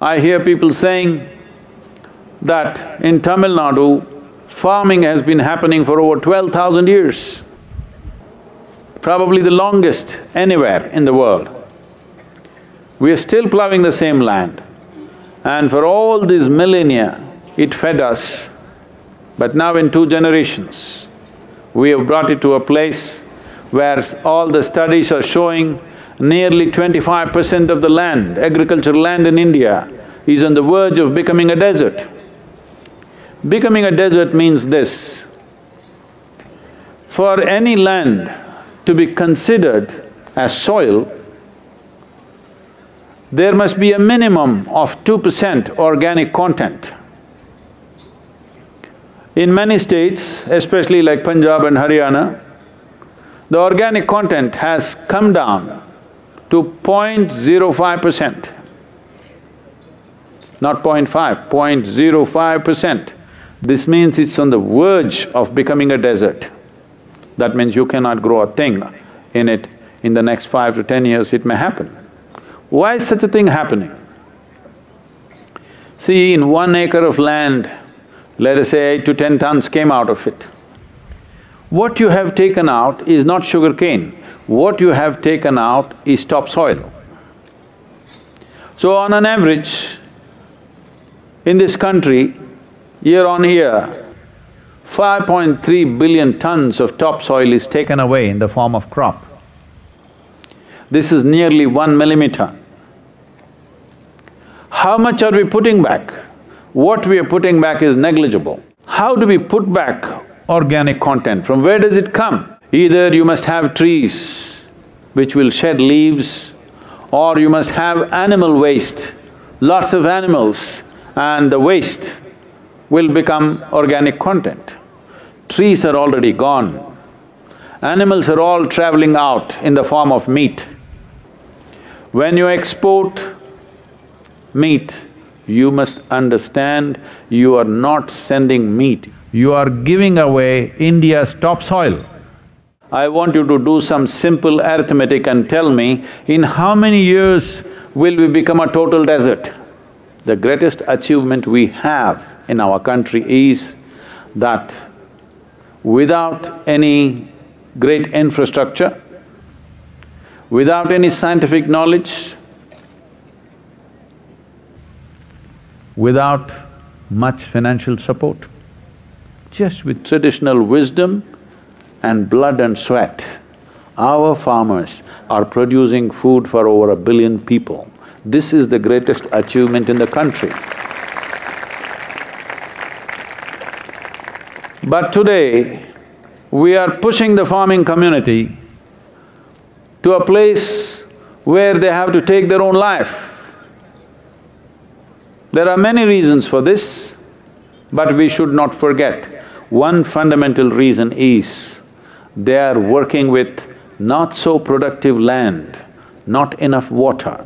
I hear people saying that in Tamil Nadu, farming has been happening for over twelve thousand years, probably the longest anywhere in the world. We are still plowing the same land and for all these millennia, it fed us. But now in two generations, we have brought it to a place where all the studies are showing nearly twenty-five percent of the land, agricultural land in India, is on the verge of becoming a desert. Becoming a desert means this, for any land to be considered as soil, there must be a minimum of two percent organic content. In many states, especially like Punjab and Haryana, the organic content has come down to 0.05 percent. Not 0.5, 0.05 percent. This means it's on the verge of becoming a desert. That means you cannot grow a thing in it. In the next five to ten years, it may happen. Why is such a thing happening? See, in one acre of land, let us say eight to ten tons came out of it. What you have taken out is not sugar cane, what you have taken out is topsoil. So on an average, in this country, year on year, 5.3 billion tons of topsoil is taken away in the form of crop. This is nearly one millimeter. How much are we putting back? What we are putting back is negligible. How do we put back organic content? From where does it come? Either you must have trees which will shed leaves, or you must have animal waste, lots of animals, and the waste will become organic content. Trees are already gone. Animals are all traveling out in the form of meat. When you export meat, you must understand you are not sending meat, you are giving away India's topsoil. I want you to do some simple arithmetic and tell me, in how many years will we become a total desert? The greatest achievement we have in our country is that without any great infrastructure, without any scientific knowledge, without much financial support, just with traditional wisdom and blood and sweat, our farmers are producing food for over a billion people. This is the greatest achievement in the country. But today, we are pushing the farming community to a place where they have to take their own life. There are many reasons for this, but we should not forget, one fundamental reason is they are working with not so productive land, not enough water.